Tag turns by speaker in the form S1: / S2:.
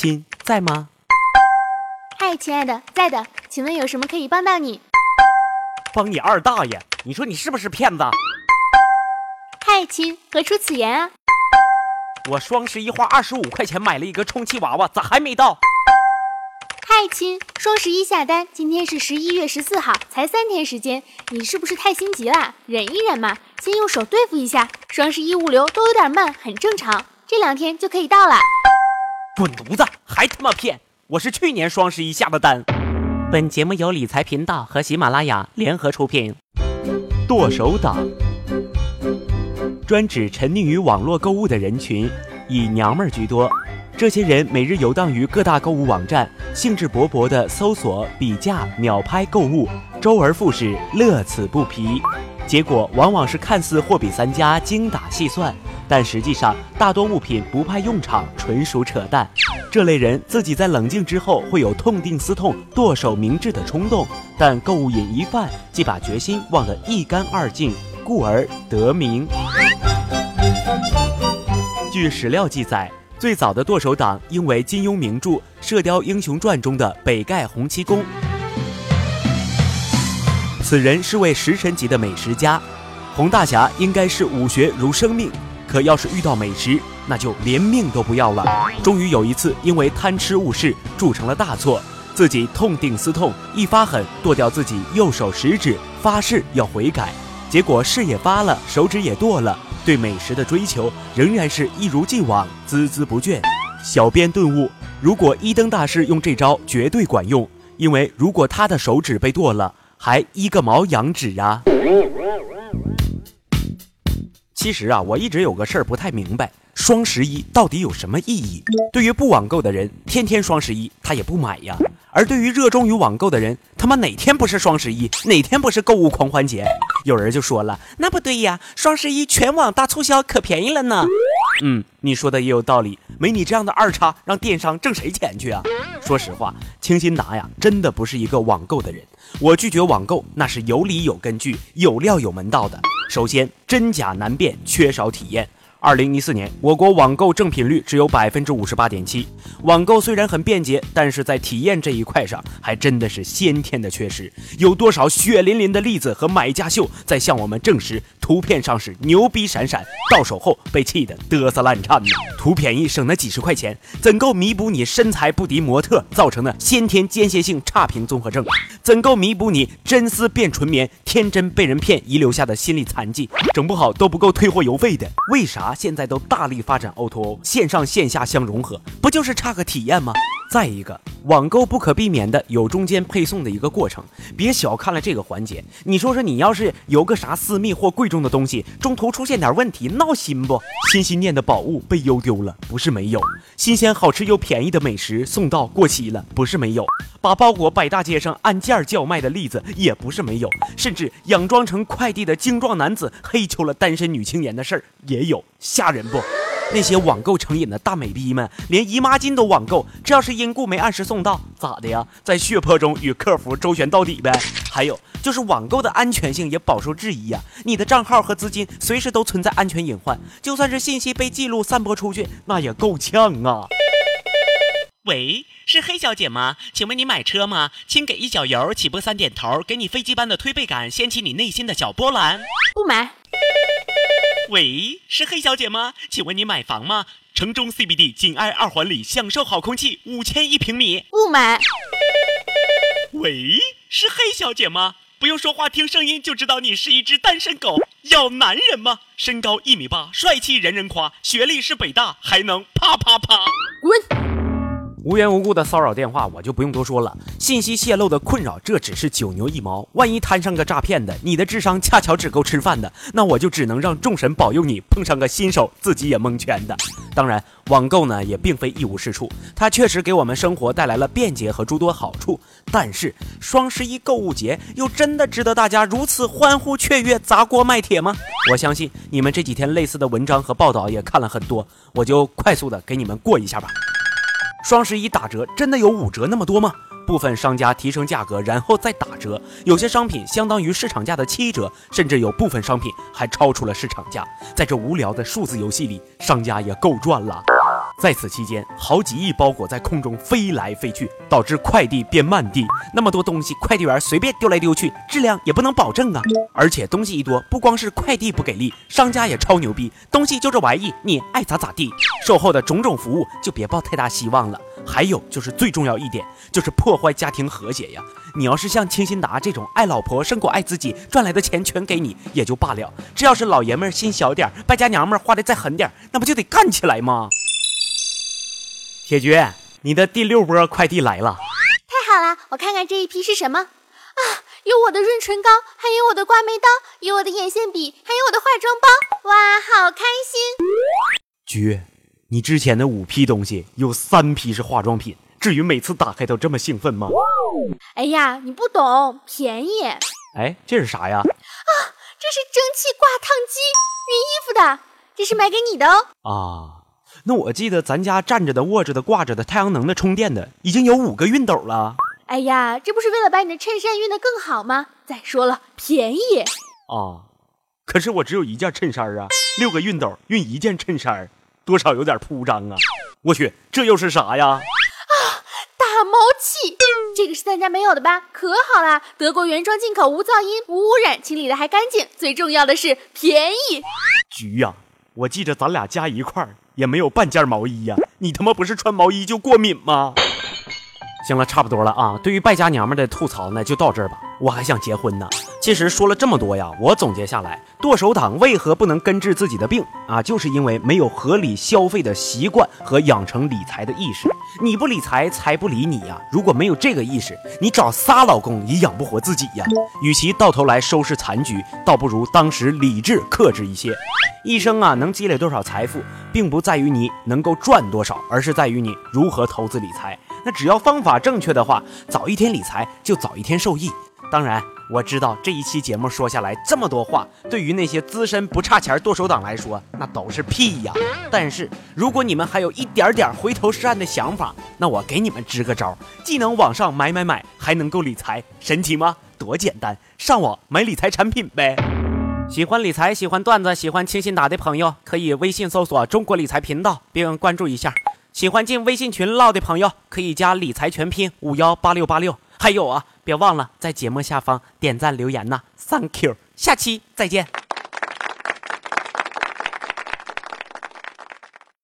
S1: 亲在吗？
S2: 嗨，亲爱的，在的，请问有什么可以帮到你？
S1: 帮你二大爷！你说你是不是骗子？
S2: 嗨，亲，何出此言啊？
S1: 我双十一花二十五块钱买了一个充气娃娃，咋还没到？
S2: 嗨，亲，双十一下单，今天是十一月十四号，才三天时间，你是不是太心急了？忍一忍嘛，先用手对付一下。双十一物流都有点慢，很正常，这两天就可以到了。
S1: 滚犊子，还他妈骗！我是去年双十一下的单。本节目由理财频道和喜马拉雅联合出品。剁手党，专指沉溺于网络购物的人群，以娘们儿居多。这些人每日游荡于各大购物网站，兴致勃勃地搜索、比价、秒拍购物，周而复始，乐此不疲。结果往往是看似货比三家、精打细算，但实际上大多物品不派用场，纯属扯淡。这类人自己在冷静之后会有痛定思痛、剁手明志的冲动，但购物瘾一犯，即把决心忘得一干二净，故而得名。据史料记载。最早的剁手党应为金庸名著《射雕英雄传》中的北丐洪七公。此人是位食神级的美食家，洪大侠应该是武学如生命，可要是遇到美食，那就连命都不要了。终于有一次，因为贪吃误事，铸成了大错，自己痛定思痛，一发狠剁掉自己右手食指，发誓要悔改。结果誓也发了，手指也剁了。对美食的追求仍然是一如既往，孜孜不倦。小编顿悟：如果一灯大师用这招，绝对管用。因为如果他的手指被剁了，还一个毛羊指啊！其实啊，我一直有个事儿不太明白：双十一到底有什么意义？对于不网购的人，天天双十一他也不买呀。而对于热衷于网购的人，他妈哪天不是双十一？哪天不是购物狂欢节？有人就说了，那不对呀，双十一全网大促销可便宜了呢。嗯，你说的也有道理，没你这样的二叉，让电商挣谁钱去啊？说实话，清新达呀，真的不是一个网购的人。我拒绝网购，那是有理有根据、有料有门道的。首先，真假难辨，缺少体验。二零一四年，我国网购正品率只有百分之五十八点七。网购虽然很便捷，但是在体验这一块上，还真的是先天的缺失。有多少血淋淋的例子和买家秀在向我们证实，图片上是牛逼闪闪，到手后被气得嘚瑟烂颤呢？图便宜省那几十块钱，怎够弥补你身材不敌模特造成的先天间歇性差评综合症？怎够弥补你真丝变纯棉、天真被人骗遗留下的心理残疾？整不好都不够退货邮费的。为啥？现在都大力发展 O2O，线上线下相融合，不就是差个体验吗？再一个，网购不可避免的有中间配送的一个过程，别小看了这个环节。你说说，你要是有个啥私密或贵重的东西，中途出现点问题，闹心不？心心念的宝物被邮丢了，不是没有；新鲜好吃又便宜的美食送到过期了，不是没有；把包裹摆大街上按件叫卖的例子也不是没有；甚至佯装成快递的精壮男子黑求了单身女青年的事儿也有，吓人不？那些网购成瘾的大美逼们，连姨妈巾都网购，这要是因故没按时送到，咋的呀？在血泊中与客服周旋到底呗。还有就是网购的安全性也饱受质疑呀，你的账号和资金随时都存在安全隐患，就算是信息被记录散播出去，那也够呛啊。喂，是黑小姐吗？请问你买车吗？请给一脚油，起步三点头，给你飞机般的推背感，掀起你内心的小波澜。
S2: 不买。
S1: 喂，是黑小姐吗？请问你买房吗？城中 CBD 紧挨二环里，享受好空气，五千一平米。
S2: 不买。
S1: 喂，是黑小姐吗？不用说话，听声音就知道你是一只单身狗。要男人吗？身高一米八，帅气人人夸，学历是北大，还能啪啪啪。无缘无故的骚扰电话，我就不用多说了。信息泄露的困扰，这只是九牛一毛。万一摊上个诈骗的，你的智商恰巧只够吃饭的，那我就只能让众神保佑你碰上个新手，自己也蒙圈的。当然，网购呢也并非一无是处，它确实给我们生活带来了便捷和诸多好处。但是，双十一购物节又真的值得大家如此欢呼雀跃、砸锅卖铁吗？我相信你们这几天类似的文章和报道也看了很多，我就快速的给你们过一下吧。双十一打折真的有五折那么多吗？部分商家提升价格然后再打折，有些商品相当于市场价的七折，甚至有部分商品还超出了市场价。在这无聊的数字游戏里，商家也够赚了。在此期间，好几亿包裹在空中飞来飞去，导致快递变慢递。那么多东西，快递员随便丢来丢去，质量也不能保证啊！而且东西一多，不光是快递不给力，商家也超牛逼，东西就这玩意，你爱咋咋地。售后的种种服务就别抱太大希望了。还有就是最重要一点，就是破坏家庭和谐呀！你要是像清新达这种爱老婆胜过爱自己，赚来的钱全给你也就罢了。这要是老爷们儿心小点儿，败家娘们儿花的再狠点儿，那不就得干起来吗？铁局，你的第六波快递来了，
S2: 太好了！我看看这一批是什么啊？有我的润唇膏，还有我的刮眉刀，有我的眼线笔，还有我的化妆包。哇，好开心！
S1: 局，你之前的五批东西有三批是化妆品，至于每次打开都这么兴奋吗？
S2: 哎呀，你不懂，便宜。
S1: 哎，这是啥呀？
S2: 啊，这是蒸汽挂烫机，熨衣服的，这是买给你的哦。
S1: 啊。那我记得咱家站着的、卧着的、挂着的、太阳能的、充电的，已经有五个熨斗了。
S2: 哎呀，这不是为了把你的衬衫熨得更好吗？再说了，便宜
S1: 啊！可是我只有一件衬衫啊，六个熨斗熨一件衬衫，多少有点铺张啊！我去，这又是啥呀？啊，
S2: 打毛器，这个是咱家没有的吧？可好啦，德国原装进口，无噪音、无污染，清理的还干净，最重要的是便宜。
S1: 菊呀，我记着咱俩加一块儿。也没有半件毛衣呀！你他妈不是穿毛衣就过敏吗？行了，差不多了啊。对于败家娘们的吐槽呢，就到这儿吧。我还想结婚呢。其实说了这么多呀，我总结下来，剁手党为何不能根治自己的病啊？就是因为没有合理消费的习惯和养成理财的意识。你不理财，财不理你呀。如果没有这个意识，你找仨老公也养不活自己呀。与其到头来收拾残局，倒不如当时理智克制一些。一生啊，能积累多少财富，并不在于你能够赚多少，而是在于你如何投资理财。那只要方法正确的话，早一天理财就早一天受益。当然，我知道这一期节目说下来这么多话，对于那些资深不差钱剁手党来说，那都是屁呀。但是如果你们还有一点点回头是岸的想法，那我给你们支个招，既能网上买买买，还能够理财，神奇吗？多简单，上网买理财产品呗。喜欢理财、喜欢段子、喜欢清新达的朋友，可以微信搜索“中国理财频道”并关注一下。喜欢进微信群唠的朋友，可以加理财全拼五幺八六八六。还有啊，别忘了在节目下方点赞留言呐，Thank you，下期再见。